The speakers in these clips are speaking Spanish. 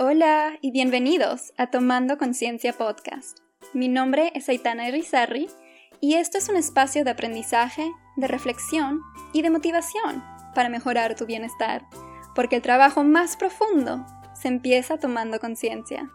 Hola y bienvenidos a Tomando Conciencia Podcast. Mi nombre es Aitana Irizarry y esto es un espacio de aprendizaje, de reflexión y de motivación para mejorar tu bienestar, porque el trabajo más profundo se empieza tomando conciencia.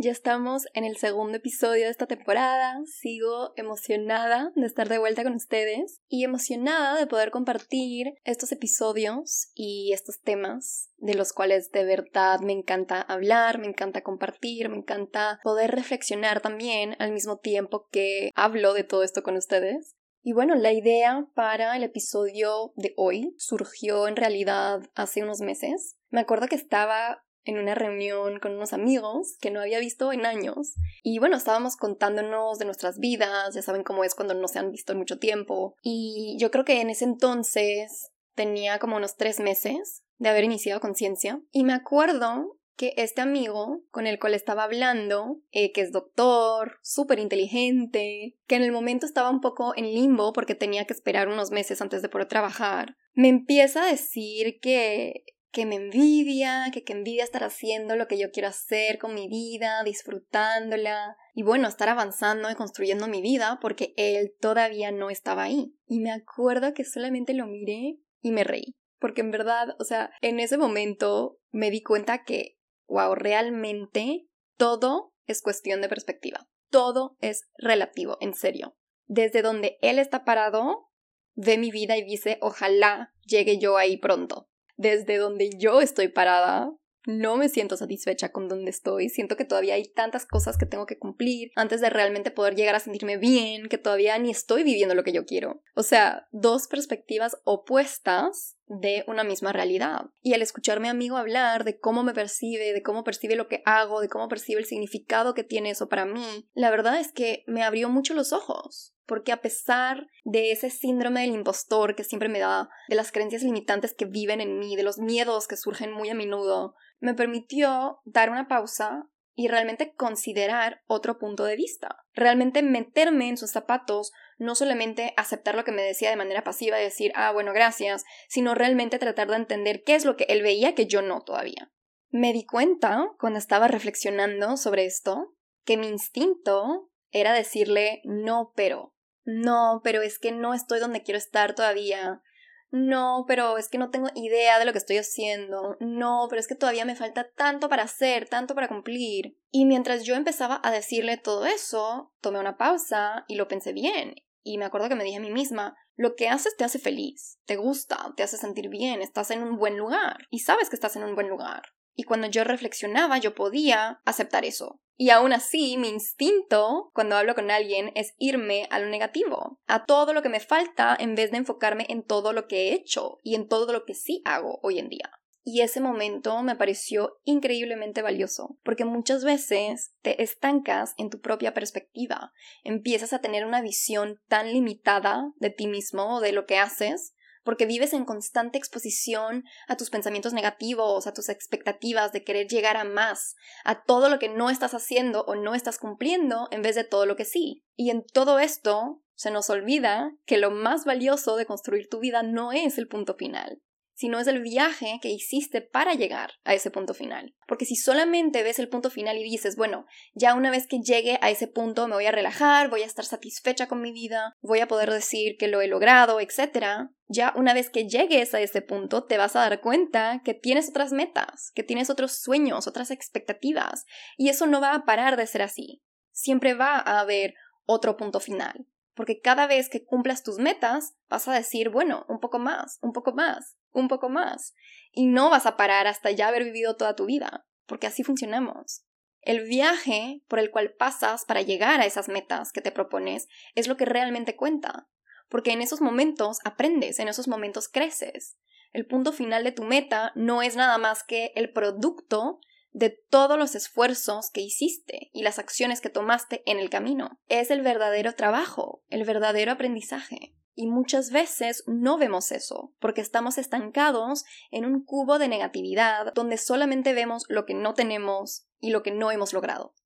Ya estamos en el segundo episodio de esta temporada, sigo emocionada de estar de vuelta con ustedes y emocionada de poder compartir estos episodios y estos temas de los cuales de verdad me encanta hablar, me encanta compartir, me encanta poder reflexionar también al mismo tiempo que hablo de todo esto con ustedes. Y bueno, la idea para el episodio de hoy surgió en realidad hace unos meses. Me acuerdo que estaba en una reunión con unos amigos que no había visto en años. Y bueno, estábamos contándonos de nuestras vidas, ya saben cómo es cuando no se han visto en mucho tiempo. Y yo creo que en ese entonces tenía como unos tres meses de haber iniciado conciencia. Y me acuerdo que este amigo con el cual estaba hablando, eh, que es doctor, súper inteligente, que en el momento estaba un poco en limbo porque tenía que esperar unos meses antes de poder trabajar, me empieza a decir que que me envidia, que, que envidia estar haciendo lo que yo quiero hacer con mi vida, disfrutándola y bueno, estar avanzando y construyendo mi vida porque él todavía no estaba ahí. Y me acuerdo que solamente lo miré y me reí. Porque en verdad, o sea, en ese momento me di cuenta que, wow, realmente todo es cuestión de perspectiva. Todo es relativo, en serio. Desde donde él está parado, ve mi vida y dice, ojalá llegue yo ahí pronto desde donde yo estoy parada, no me siento satisfecha con donde estoy. Siento que todavía hay tantas cosas que tengo que cumplir antes de realmente poder llegar a sentirme bien, que todavía ni estoy viviendo lo que yo quiero. O sea, dos perspectivas opuestas de una misma realidad. Y al escuchar mi amigo hablar de cómo me percibe, de cómo percibe lo que hago, de cómo percibe el significado que tiene eso para mí, la verdad es que me abrió mucho los ojos porque a pesar de ese síndrome del impostor que siempre me da, de las creencias limitantes que viven en mí, de los miedos que surgen muy a menudo, me permitió dar una pausa y realmente considerar otro punto de vista, realmente meterme en sus zapatos, no solamente aceptar lo que me decía de manera pasiva y decir, ah, bueno, gracias, sino realmente tratar de entender qué es lo que él veía que yo no todavía. Me di cuenta, cuando estaba reflexionando sobre esto, que mi instinto era decirle no, pero, no, pero es que no estoy donde quiero estar todavía. No, pero es que no tengo idea de lo que estoy haciendo. No, pero es que todavía me falta tanto para hacer, tanto para cumplir. Y mientras yo empezaba a decirle todo eso, tomé una pausa y lo pensé bien. Y me acuerdo que me dije a mí misma, lo que haces te hace feliz, te gusta, te hace sentir bien, estás en un buen lugar y sabes que estás en un buen lugar. Y cuando yo reflexionaba, yo podía aceptar eso. Y aún así, mi instinto cuando hablo con alguien es irme a lo negativo, a todo lo que me falta en vez de enfocarme en todo lo que he hecho y en todo lo que sí hago hoy en día. Y ese momento me pareció increíblemente valioso, porque muchas veces te estancas en tu propia perspectiva, empiezas a tener una visión tan limitada de ti mismo o de lo que haces, porque vives en constante exposición a tus pensamientos negativos, a tus expectativas de querer llegar a más, a todo lo que no estás haciendo o no estás cumpliendo en vez de todo lo que sí. Y en todo esto se nos olvida que lo más valioso de construir tu vida no es el punto final, sino es el viaje que hiciste para llegar a ese punto final. Porque si solamente ves el punto final y dices, bueno, ya una vez que llegue a ese punto me voy a relajar, voy a estar satisfecha con mi vida, voy a poder decir que lo he logrado, etc., ya una vez que llegues a ese punto te vas a dar cuenta que tienes otras metas, que tienes otros sueños, otras expectativas, y eso no va a parar de ser así. Siempre va a haber otro punto final porque cada vez que cumplas tus metas vas a decir, bueno, un poco más, un poco más, un poco más, y no vas a parar hasta ya haber vivido toda tu vida, porque así funcionamos. El viaje por el cual pasas para llegar a esas metas que te propones es lo que realmente cuenta, porque en esos momentos aprendes, en esos momentos creces. El punto final de tu meta no es nada más que el producto de todos los esfuerzos que hiciste y las acciones que tomaste en el camino. Es el verdadero trabajo, el verdadero aprendizaje. Y muchas veces no vemos eso, porque estamos estancados en un cubo de negatividad donde solamente vemos lo que no tenemos y lo que no hemos logrado.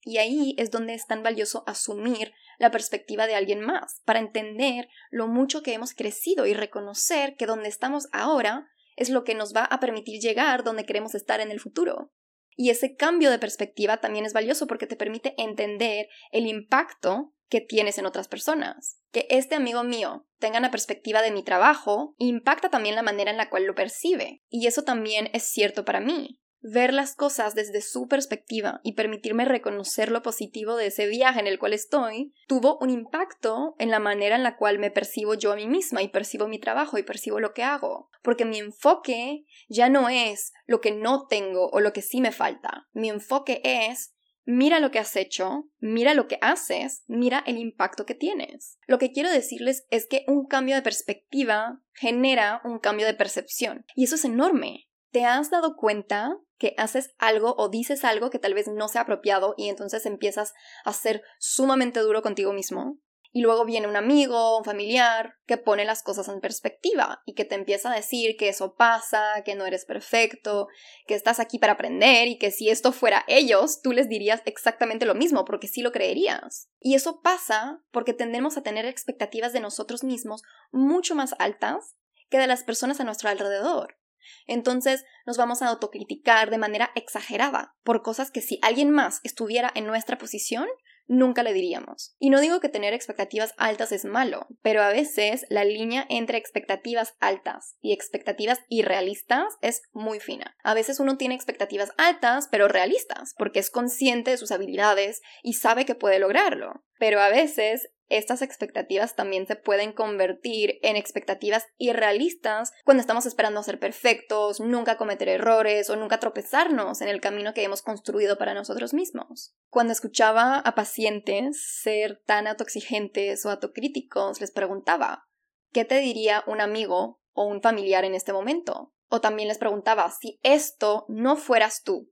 Y ahí es donde es tan valioso asumir la perspectiva de alguien más, para entender lo mucho que hemos crecido y reconocer que donde estamos ahora es lo que nos va a permitir llegar donde queremos estar en el futuro. Y ese cambio de perspectiva también es valioso porque te permite entender el impacto que tienes en otras personas. Que este amigo mío tenga una perspectiva de mi trabajo impacta también la manera en la cual lo percibe. Y eso también es cierto para mí ver las cosas desde su perspectiva y permitirme reconocer lo positivo de ese viaje en el cual estoy, tuvo un impacto en la manera en la cual me percibo yo a mí misma y percibo mi trabajo y percibo lo que hago. Porque mi enfoque ya no es lo que no tengo o lo que sí me falta. Mi enfoque es mira lo que has hecho, mira lo que haces, mira el impacto que tienes. Lo que quiero decirles es que un cambio de perspectiva genera un cambio de percepción. Y eso es enorme. ¿Te has dado cuenta que haces algo o dices algo que tal vez no sea apropiado y entonces empiezas a ser sumamente duro contigo mismo? Y luego viene un amigo, un familiar, que pone las cosas en perspectiva y que te empieza a decir que eso pasa, que no eres perfecto, que estás aquí para aprender y que si esto fuera ellos, tú les dirías exactamente lo mismo porque sí lo creerías. Y eso pasa porque tendemos a tener expectativas de nosotros mismos mucho más altas que de las personas a nuestro alrededor. Entonces nos vamos a autocriticar de manera exagerada por cosas que si alguien más estuviera en nuestra posición, nunca le diríamos. Y no digo que tener expectativas altas es malo, pero a veces la línea entre expectativas altas y expectativas irrealistas es muy fina. A veces uno tiene expectativas altas, pero realistas, porque es consciente de sus habilidades y sabe que puede lograrlo. Pero a veces estas expectativas también se pueden convertir en expectativas irrealistas cuando estamos esperando ser perfectos, nunca cometer errores o nunca tropezarnos en el camino que hemos construido para nosotros mismos. Cuando escuchaba a pacientes ser tan autoexigentes o autocríticos, les preguntaba, ¿qué te diría un amigo o un familiar en este momento? O también les preguntaba, si esto no fueras tú,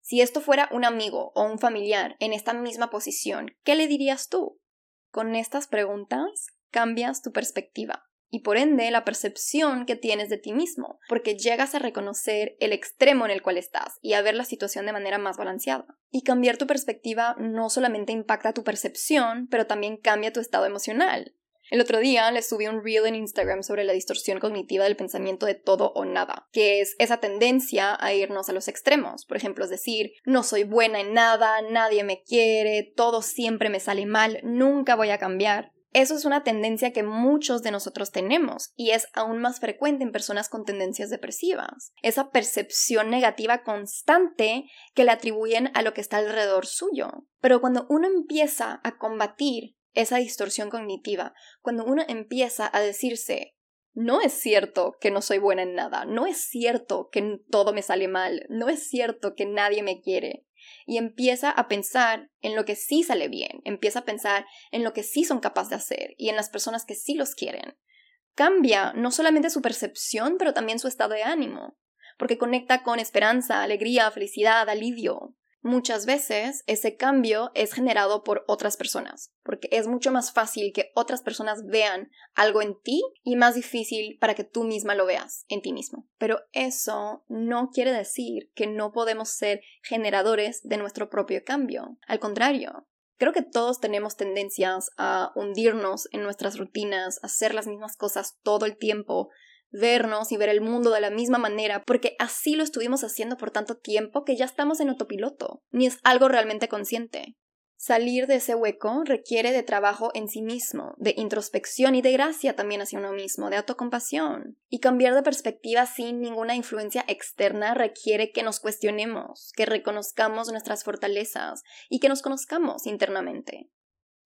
si esto fuera un amigo o un familiar en esta misma posición, ¿qué le dirías tú? Con estas preguntas cambias tu perspectiva y por ende la percepción que tienes de ti mismo, porque llegas a reconocer el extremo en el cual estás y a ver la situación de manera más balanceada. Y cambiar tu perspectiva no solamente impacta tu percepción, pero también cambia tu estado emocional. El otro día les subí un reel en Instagram sobre la distorsión cognitiva del pensamiento de todo o nada, que es esa tendencia a irnos a los extremos. Por ejemplo, es decir, no soy buena en nada, nadie me quiere, todo siempre me sale mal, nunca voy a cambiar. Eso es una tendencia que muchos de nosotros tenemos y es aún más frecuente en personas con tendencias depresivas. Esa percepción negativa constante que le atribuyen a lo que está alrededor suyo. Pero cuando uno empieza a combatir esa distorsión cognitiva, cuando uno empieza a decirse, no es cierto que no soy buena en nada, no es cierto que todo me sale mal, no es cierto que nadie me quiere, y empieza a pensar en lo que sí sale bien, empieza a pensar en lo que sí son capaces de hacer y en las personas que sí los quieren. Cambia no solamente su percepción, pero también su estado de ánimo, porque conecta con esperanza, alegría, felicidad, alivio. Muchas veces ese cambio es generado por otras personas, porque es mucho más fácil que otras personas vean algo en ti y más difícil para que tú misma lo veas en ti mismo. Pero eso no quiere decir que no podemos ser generadores de nuestro propio cambio. Al contrario, Creo que todos tenemos tendencias a hundirnos en nuestras rutinas, a hacer las mismas cosas todo el tiempo, vernos y ver el mundo de la misma manera, porque así lo estuvimos haciendo por tanto tiempo que ya estamos en autopiloto, ni es algo realmente consciente. Salir de ese hueco requiere de trabajo en sí mismo, de introspección y de gracia también hacia uno mismo, de autocompasión. Y cambiar de perspectiva sin ninguna influencia externa requiere que nos cuestionemos, que reconozcamos nuestras fortalezas y que nos conozcamos internamente.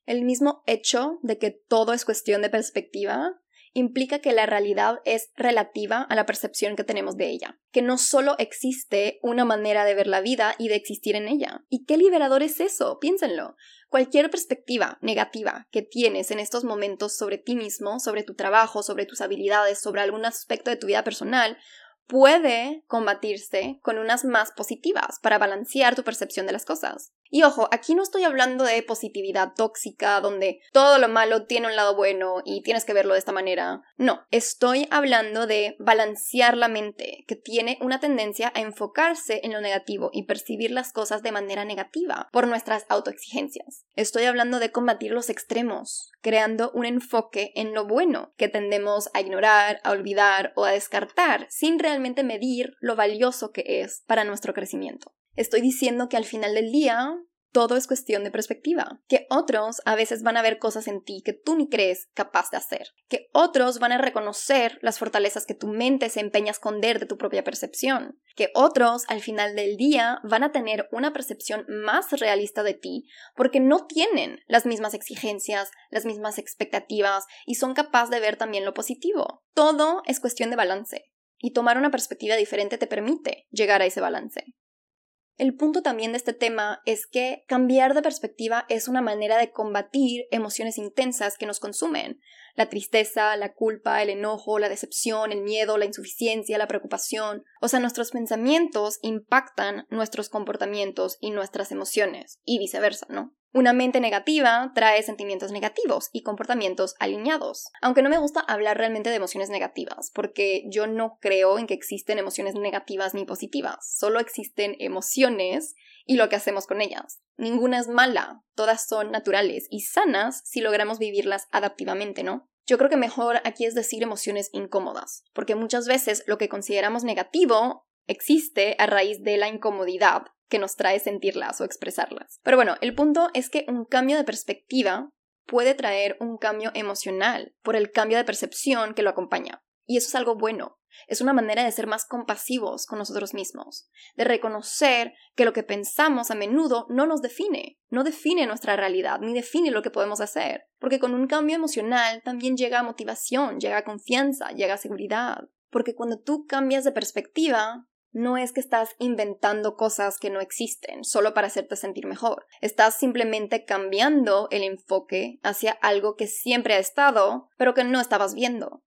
El mismo hecho de que todo es cuestión de perspectiva implica que la realidad es relativa a la percepción que tenemos de ella, que no solo existe una manera de ver la vida y de existir en ella. ¿Y qué liberador es eso? Piénsenlo. Cualquier perspectiva negativa que tienes en estos momentos sobre ti mismo, sobre tu trabajo, sobre tus habilidades, sobre algún aspecto de tu vida personal, puede combatirse con unas más positivas para balancear tu percepción de las cosas. Y ojo, aquí no estoy hablando de positividad tóxica, donde todo lo malo tiene un lado bueno y tienes que verlo de esta manera. No, estoy hablando de balancear la mente, que tiene una tendencia a enfocarse en lo negativo y percibir las cosas de manera negativa por nuestras autoexigencias. Estoy hablando de combatir los extremos, creando un enfoque en lo bueno que tendemos a ignorar, a olvidar o a descartar sin realmente medir lo valioso que es para nuestro crecimiento. Estoy diciendo que al final del día todo es cuestión de perspectiva. Que otros a veces van a ver cosas en ti que tú ni crees capaz de hacer. Que otros van a reconocer las fortalezas que tu mente se empeña a esconder de tu propia percepción. Que otros al final del día van a tener una percepción más realista de ti porque no tienen las mismas exigencias, las mismas expectativas y son capaces de ver también lo positivo. Todo es cuestión de balance. Y tomar una perspectiva diferente te permite llegar a ese balance. El punto también de este tema es que cambiar de perspectiva es una manera de combatir emociones intensas que nos consumen. La tristeza, la culpa, el enojo, la decepción, el miedo, la insuficiencia, la preocupación. O sea, nuestros pensamientos impactan nuestros comportamientos y nuestras emociones, y viceversa, ¿no? Una mente negativa trae sentimientos negativos y comportamientos alineados. Aunque no me gusta hablar realmente de emociones negativas, porque yo no creo en que existen emociones negativas ni positivas, solo existen emociones y lo que hacemos con ellas. Ninguna es mala, todas son naturales y sanas si logramos vivirlas adaptivamente, ¿no? Yo creo que mejor aquí es decir emociones incómodas, porque muchas veces lo que consideramos negativo existe a raíz de la incomodidad que nos trae sentirlas o expresarlas. Pero bueno, el punto es que un cambio de perspectiva puede traer un cambio emocional por el cambio de percepción que lo acompaña. Y eso es algo bueno. Es una manera de ser más compasivos con nosotros mismos, de reconocer que lo que pensamos a menudo no nos define, no define nuestra realidad, ni define lo que podemos hacer, porque con un cambio emocional también llega motivación, llega confianza, llega seguridad, porque cuando tú cambias de perspectiva, no es que estás inventando cosas que no existen solo para hacerte sentir mejor. Estás simplemente cambiando el enfoque hacia algo que siempre ha estado, pero que no estabas viendo.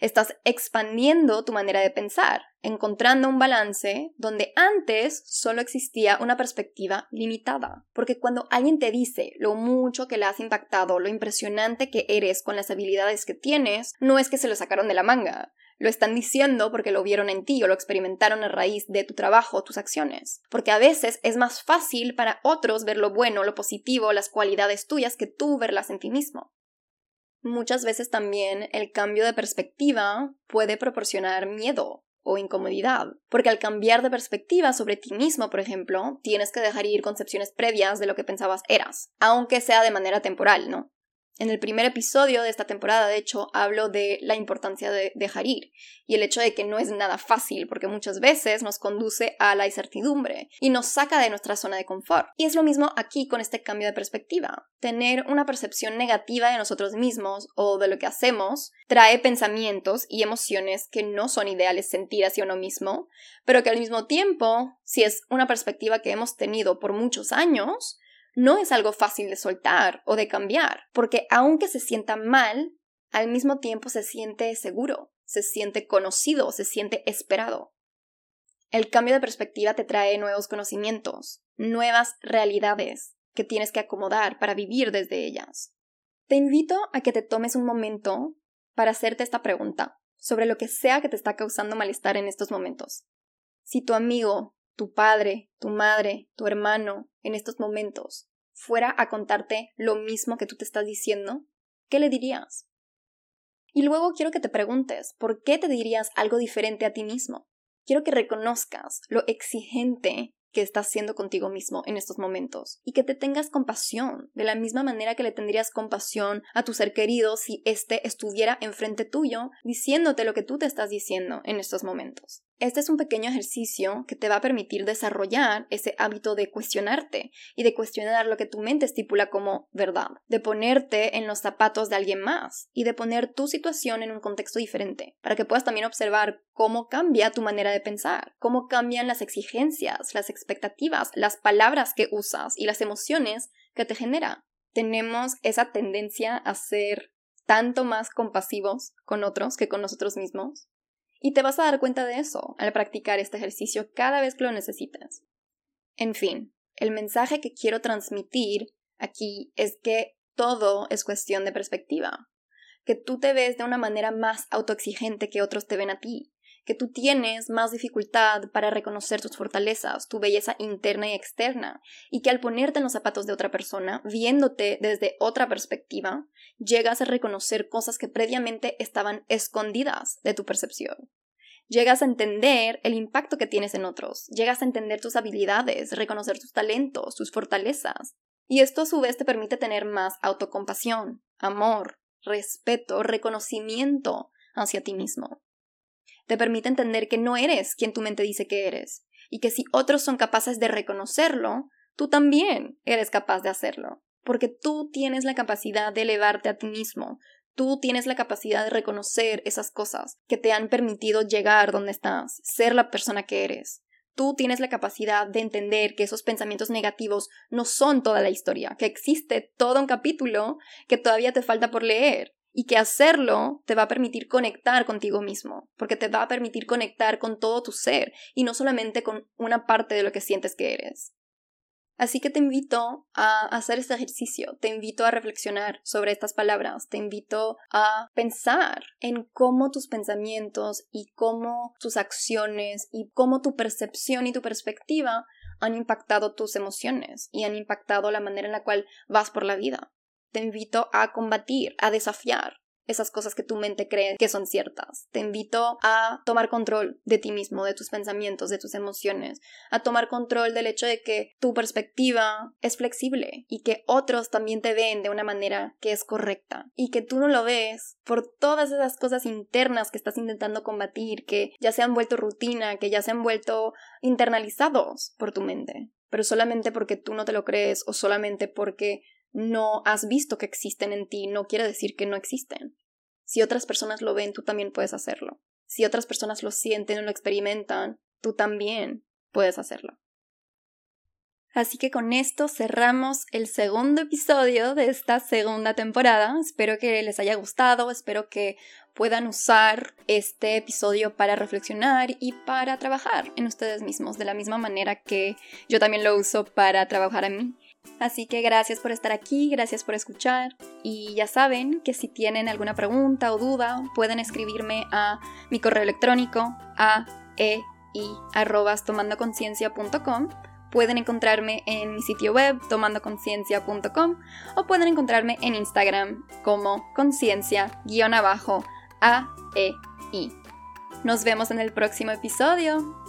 Estás expandiendo tu manera de pensar, encontrando un balance donde antes solo existía una perspectiva limitada. Porque cuando alguien te dice lo mucho que le has impactado, lo impresionante que eres con las habilidades que tienes, no es que se lo sacaron de la manga. Lo están diciendo porque lo vieron en ti o lo experimentaron a raíz de tu trabajo o tus acciones. Porque a veces es más fácil para otros ver lo bueno, lo positivo, las cualidades tuyas que tú verlas en ti mismo. Muchas veces también el cambio de perspectiva puede proporcionar miedo o incomodidad, porque al cambiar de perspectiva sobre ti mismo, por ejemplo, tienes que dejar ir concepciones previas de lo que pensabas eras, aunque sea de manera temporal, ¿no? En el primer episodio de esta temporada, de hecho, hablo de la importancia de dejar ir y el hecho de que no es nada fácil porque muchas veces nos conduce a la incertidumbre y nos saca de nuestra zona de confort. Y es lo mismo aquí con este cambio de perspectiva. Tener una percepción negativa de nosotros mismos o de lo que hacemos trae pensamientos y emociones que no son ideales sentir hacia uno mismo, pero que al mismo tiempo, si es una perspectiva que hemos tenido por muchos años, no es algo fácil de soltar o de cambiar, porque aunque se sienta mal, al mismo tiempo se siente seguro, se siente conocido, se siente esperado. El cambio de perspectiva te trae nuevos conocimientos, nuevas realidades que tienes que acomodar para vivir desde ellas. Te invito a que te tomes un momento para hacerte esta pregunta sobre lo que sea que te está causando malestar en estos momentos. Si tu amigo, tu padre, tu madre, tu hermano, en estos momentos, fuera a contarte lo mismo que tú te estás diciendo, ¿qué le dirías? Y luego quiero que te preguntes, ¿por qué te dirías algo diferente a ti mismo? Quiero que reconozcas lo exigente que estás siendo contigo mismo en estos momentos y que te tengas compasión, de la misma manera que le tendrías compasión a tu ser querido si éste estuviera enfrente tuyo diciéndote lo que tú te estás diciendo en estos momentos. Este es un pequeño ejercicio que te va a permitir desarrollar ese hábito de cuestionarte y de cuestionar lo que tu mente estipula como verdad, de ponerte en los zapatos de alguien más y de poner tu situación en un contexto diferente, para que puedas también observar cómo cambia tu manera de pensar, cómo cambian las exigencias, las expectativas, las palabras que usas y las emociones que te genera. Tenemos esa tendencia a ser tanto más compasivos con otros que con nosotros mismos y te vas a dar cuenta de eso al practicar este ejercicio cada vez que lo necesitas. En fin, el mensaje que quiero transmitir aquí es que todo es cuestión de perspectiva, que tú te ves de una manera más autoexigente que otros te ven a ti, que tú tienes más dificultad para reconocer tus fortalezas, tu belleza interna y externa, y que al ponerte en los zapatos de otra persona, viéndote desde otra perspectiva, llegas a reconocer cosas que previamente estaban escondidas de tu percepción. Llegas a entender el impacto que tienes en otros, llegas a entender tus habilidades, reconocer tus talentos, tus fortalezas. Y esto a su vez te permite tener más autocompasión, amor, respeto, reconocimiento hacia ti mismo. Te permite entender que no eres quien tu mente dice que eres, y que si otros son capaces de reconocerlo, tú también eres capaz de hacerlo, porque tú tienes la capacidad de elevarte a ti mismo, tú tienes la capacidad de reconocer esas cosas que te han permitido llegar donde estás, ser la persona que eres. Tú tienes la capacidad de entender que esos pensamientos negativos no son toda la historia, que existe todo un capítulo que todavía te falta por leer y que hacerlo te va a permitir conectar contigo mismo, porque te va a permitir conectar con todo tu ser y no solamente con una parte de lo que sientes que eres. Así que te invito a hacer este ejercicio, te invito a reflexionar sobre estas palabras, te invito a pensar en cómo tus pensamientos y cómo tus acciones y cómo tu percepción y tu perspectiva han impactado tus emociones y han impactado la manera en la cual vas por la vida. Te invito a combatir, a desafiar esas cosas que tu mente cree que son ciertas. Te invito a tomar control de ti mismo, de tus pensamientos, de tus emociones, a tomar control del hecho de que tu perspectiva es flexible y que otros también te ven de una manera que es correcta y que tú no lo ves por todas esas cosas internas que estás intentando combatir, que ya se han vuelto rutina, que ya se han vuelto internalizados por tu mente, pero solamente porque tú no te lo crees o solamente porque no has visto que existen en ti no quiere decir que no existen. Si otras personas lo ven, tú también puedes hacerlo. Si otras personas lo sienten o lo experimentan, tú también puedes hacerlo. Así que con esto cerramos el segundo episodio de esta segunda temporada. Espero que les haya gustado, espero que puedan usar este episodio para reflexionar y para trabajar en ustedes mismos, de la misma manera que yo también lo uso para trabajar en mí. Así que gracias por estar aquí, gracias por escuchar y ya saben que si tienen alguna pregunta o duda pueden escribirme a mi correo electrónico a e tomandoconciencia.com pueden encontrarme en mi sitio web tomandoconciencia.com o pueden encontrarme en Instagram como conciencia-aei. Nos vemos en el próximo episodio.